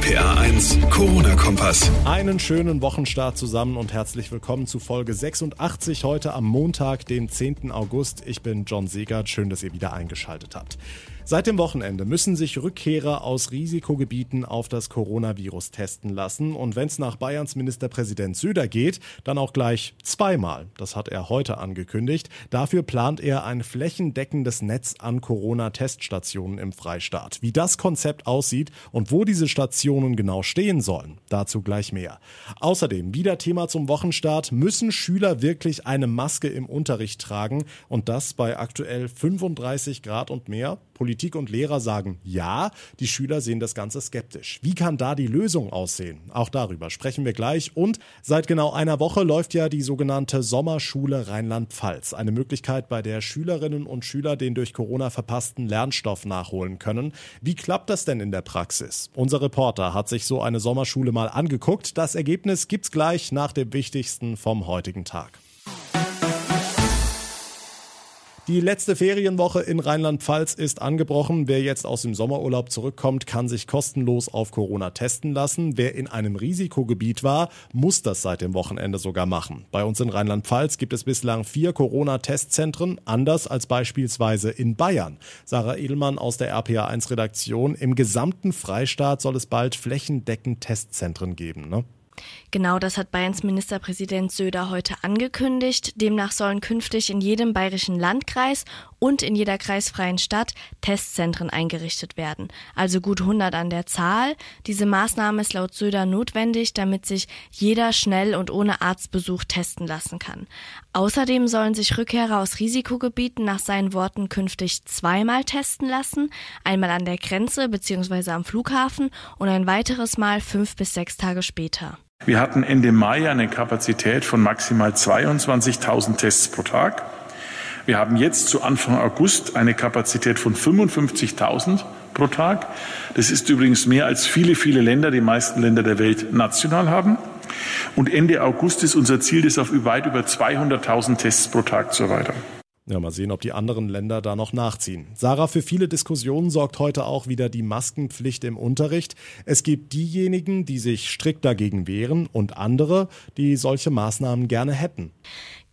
RPA 1, Corona-Kompass. Einen schönen Wochenstart zusammen und herzlich willkommen zu Folge 86 heute am Montag, den 10. August. Ich bin John Segert. Schön, dass ihr wieder eingeschaltet habt. Seit dem Wochenende müssen sich Rückkehrer aus Risikogebieten auf das Coronavirus testen lassen. Und wenn es nach Bayerns Ministerpräsident Söder geht, dann auch gleich zweimal. Das hat er heute angekündigt. Dafür plant er ein flächendeckendes Netz an Corona-Teststationen im Freistaat. Wie das Konzept aussieht und wo diese Stationen genau stehen sollen, dazu gleich mehr. Außerdem, wieder Thema zum Wochenstart, müssen Schüler wirklich eine Maske im Unterricht tragen und das bei aktuell 35 Grad und mehr? Politik und Lehrer sagen ja, die Schüler sehen das Ganze skeptisch. Wie kann da die Lösung aussehen? Auch darüber sprechen wir gleich. Und seit genau einer Woche läuft ja die sogenannte Sommerschule Rheinland-Pfalz. Eine Möglichkeit, bei der Schülerinnen und Schüler den durch Corona verpassten Lernstoff nachholen können. Wie klappt das denn in der Praxis? Unser Reporter hat sich so eine Sommerschule mal angeguckt. Das Ergebnis gibt's gleich nach dem Wichtigsten vom heutigen Tag. Die letzte Ferienwoche in Rheinland-Pfalz ist angebrochen. Wer jetzt aus dem Sommerurlaub zurückkommt, kann sich kostenlos auf Corona testen lassen. Wer in einem Risikogebiet war, muss das seit dem Wochenende sogar machen. Bei uns in Rheinland-Pfalz gibt es bislang vier Corona-Testzentren, anders als beispielsweise in Bayern. Sarah Edelmann aus der RPA1-Redaktion. Im gesamten Freistaat soll es bald flächendeckend Testzentren geben. Ne? Genau das hat Bayerns Ministerpräsident Söder heute angekündigt. Demnach sollen künftig in jedem bayerischen Landkreis und in jeder kreisfreien Stadt Testzentren eingerichtet werden. Also gut 100 an der Zahl. Diese Maßnahme ist laut Söder notwendig, damit sich jeder schnell und ohne Arztbesuch testen lassen kann. Außerdem sollen sich Rückkehrer aus Risikogebieten nach seinen Worten künftig zweimal testen lassen. Einmal an der Grenze bzw. am Flughafen und ein weiteres Mal fünf bis sechs Tage später. Wir hatten Ende Mai eine Kapazität von maximal 22.000 Tests pro Tag. Wir haben jetzt zu Anfang August eine Kapazität von 55.000 pro Tag. Das ist übrigens mehr als viele, viele Länder, die meisten Länder der Welt national haben. Und Ende August ist unser Ziel, das auf weit über 200.000 Tests pro Tag zu erweitern. Ja, mal sehen, ob die anderen Länder da noch nachziehen. Sarah, für viele Diskussionen sorgt heute auch wieder die Maskenpflicht im Unterricht. Es gibt diejenigen, die sich strikt dagegen wehren und andere, die solche Maßnahmen gerne hätten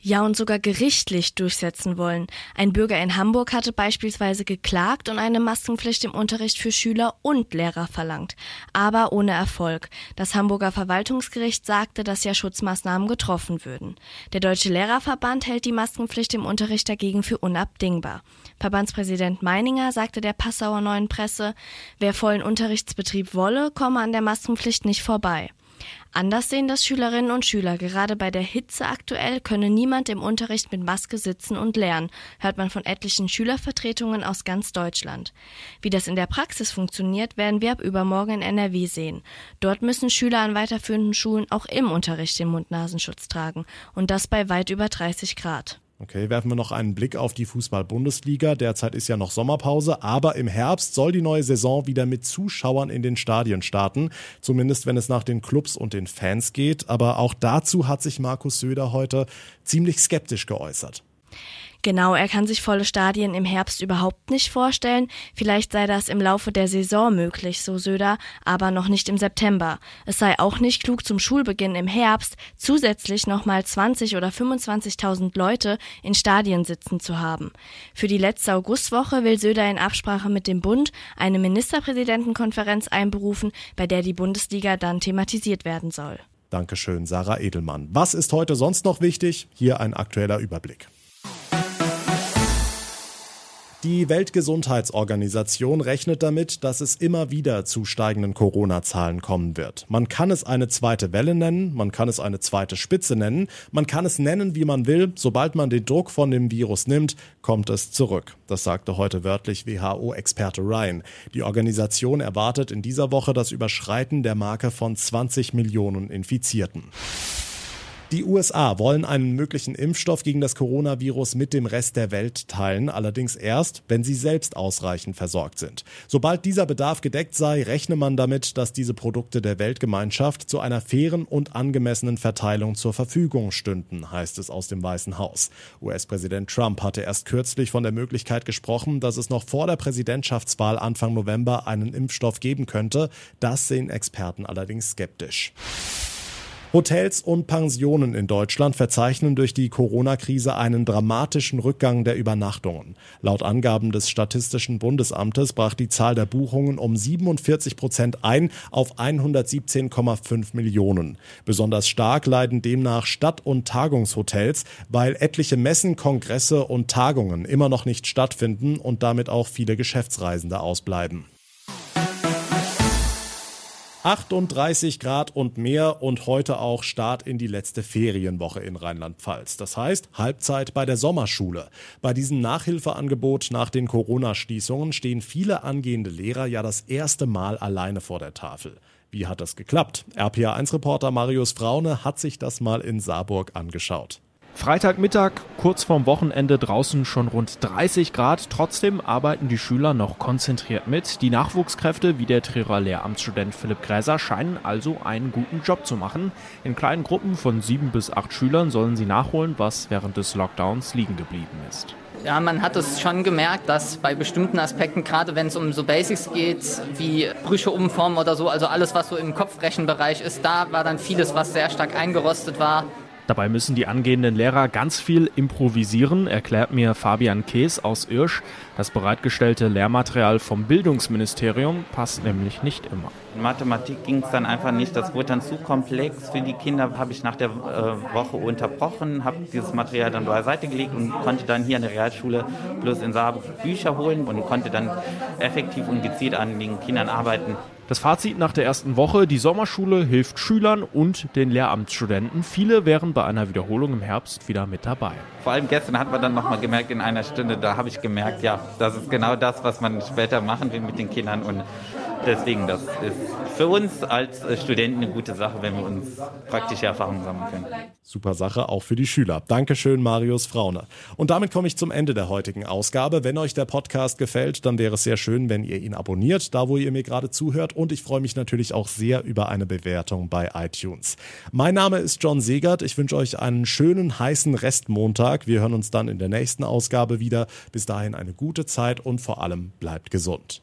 ja und sogar gerichtlich durchsetzen wollen. Ein Bürger in Hamburg hatte beispielsweise geklagt und eine Maskenpflicht im Unterricht für Schüler und Lehrer verlangt, aber ohne Erfolg. Das Hamburger Verwaltungsgericht sagte, dass ja Schutzmaßnahmen getroffen würden. Der Deutsche Lehrerverband hält die Maskenpflicht im Unterricht dagegen für unabdingbar. Verbandspräsident Meininger sagte der Passauer Neuen Presse, wer vollen Unterrichtsbetrieb wolle, komme an der Maskenpflicht nicht vorbei. Anders sehen das Schülerinnen und Schüler. Gerade bei der Hitze aktuell könne niemand im Unterricht mit Maske sitzen und lernen, hört man von etlichen Schülervertretungen aus ganz Deutschland. Wie das in der Praxis funktioniert, werden wir ab übermorgen in NRW sehen. Dort müssen Schüler an weiterführenden Schulen auch im Unterricht den Mund-Nasenschutz tragen. Und das bei weit über 30 Grad. Okay, werfen wir noch einen Blick auf die Fußball-Bundesliga. Derzeit ist ja noch Sommerpause, aber im Herbst soll die neue Saison wieder mit Zuschauern in den Stadien starten. Zumindest wenn es nach den Clubs und den Fans geht. Aber auch dazu hat sich Markus Söder heute ziemlich skeptisch geäußert. Genau, er kann sich volle Stadien im Herbst überhaupt nicht vorstellen. Vielleicht sei das im Laufe der Saison möglich, so Söder, aber noch nicht im September. Es sei auch nicht klug, zum Schulbeginn im Herbst zusätzlich nochmal 20 oder 25.000 Leute in Stadien sitzen zu haben. Für die letzte Augustwoche will Söder in Absprache mit dem Bund eine Ministerpräsidentenkonferenz einberufen, bei der die Bundesliga dann thematisiert werden soll. Dankeschön, Sarah Edelmann. Was ist heute sonst noch wichtig? Hier ein aktueller Überblick. Die Weltgesundheitsorganisation rechnet damit, dass es immer wieder zu steigenden Corona-Zahlen kommen wird. Man kann es eine zweite Welle nennen, man kann es eine zweite Spitze nennen, man kann es nennen, wie man will. Sobald man den Druck von dem Virus nimmt, kommt es zurück. Das sagte heute wörtlich WHO-Experte Ryan. Die Organisation erwartet in dieser Woche das Überschreiten der Marke von 20 Millionen Infizierten. Die USA wollen einen möglichen Impfstoff gegen das Coronavirus mit dem Rest der Welt teilen, allerdings erst, wenn sie selbst ausreichend versorgt sind. Sobald dieser Bedarf gedeckt sei, rechne man damit, dass diese Produkte der Weltgemeinschaft zu einer fairen und angemessenen Verteilung zur Verfügung stünden, heißt es aus dem Weißen Haus. US-Präsident Trump hatte erst kürzlich von der Möglichkeit gesprochen, dass es noch vor der Präsidentschaftswahl Anfang November einen Impfstoff geben könnte. Das sehen Experten allerdings skeptisch. Hotels und Pensionen in Deutschland verzeichnen durch die Corona-Krise einen dramatischen Rückgang der Übernachtungen. Laut Angaben des Statistischen Bundesamtes brach die Zahl der Buchungen um 47 Prozent ein auf 117,5 Millionen. Besonders stark leiden demnach Stadt- und Tagungshotels, weil etliche Messen, Kongresse und Tagungen immer noch nicht stattfinden und damit auch viele Geschäftsreisende ausbleiben. 38 Grad und mehr und heute auch Start in die letzte Ferienwoche in Rheinland-Pfalz. Das heißt Halbzeit bei der Sommerschule. Bei diesem Nachhilfeangebot nach den Corona-Schließungen stehen viele angehende Lehrer ja das erste Mal alleine vor der Tafel. Wie hat das geklappt? RPA1-Reporter Marius Fraune hat sich das mal in Saarburg angeschaut. Freitagmittag, kurz vorm Wochenende, draußen schon rund 30 Grad. Trotzdem arbeiten die Schüler noch konzentriert mit. Die Nachwuchskräfte, wie der Trierer Lehramtsstudent Philipp Gräser, scheinen also einen guten Job zu machen. In kleinen Gruppen von sieben bis acht Schülern sollen sie nachholen, was während des Lockdowns liegen geblieben ist. Ja, man hat es schon gemerkt, dass bei bestimmten Aspekten, gerade wenn es um so Basics geht, wie Brüche umformen oder so, also alles, was so im Kopfrechenbereich ist, da war dann vieles, was sehr stark eingerostet war. Dabei müssen die angehenden Lehrer ganz viel improvisieren, erklärt mir Fabian Kees aus Irsch. Das bereitgestellte Lehrmaterial vom Bildungsministerium passt nämlich nicht immer. In Mathematik ging es dann einfach nicht, das wurde dann zu komplex für die Kinder, habe ich nach der äh, Woche unterbrochen, habe dieses Material dann beiseite gelegt und konnte dann hier an der Realschule bloß in Saarbrück Bücher holen und konnte dann effektiv und gezielt an den Kindern arbeiten. Das Fazit nach der ersten Woche, die Sommerschule hilft Schülern und den Lehramtsstudenten. Viele wären bei einer Wiederholung im Herbst wieder mit dabei. Vor allem gestern hat man dann nochmal gemerkt in einer Stunde, da habe ich gemerkt, ja, das ist genau das, was man später machen will mit den Kindern und deswegen, das ist für uns als Studenten eine gute Sache, wenn wir uns praktische Erfahrungen sammeln können. Super Sache auch für die Schüler. Dankeschön, Marius Fraune. Und damit komme ich zum Ende der heutigen Ausgabe. Wenn euch der Podcast gefällt, dann wäre es sehr schön, wenn ihr ihn abonniert, da wo ihr mir gerade zuhört. Und ich freue mich natürlich auch sehr über eine Bewertung bei iTunes. Mein Name ist John Segert. Ich wünsche euch einen schönen, heißen Restmontag. Wir hören uns dann in der nächsten Ausgabe wieder. Bis dahin eine gute Zeit und vor allem bleibt gesund.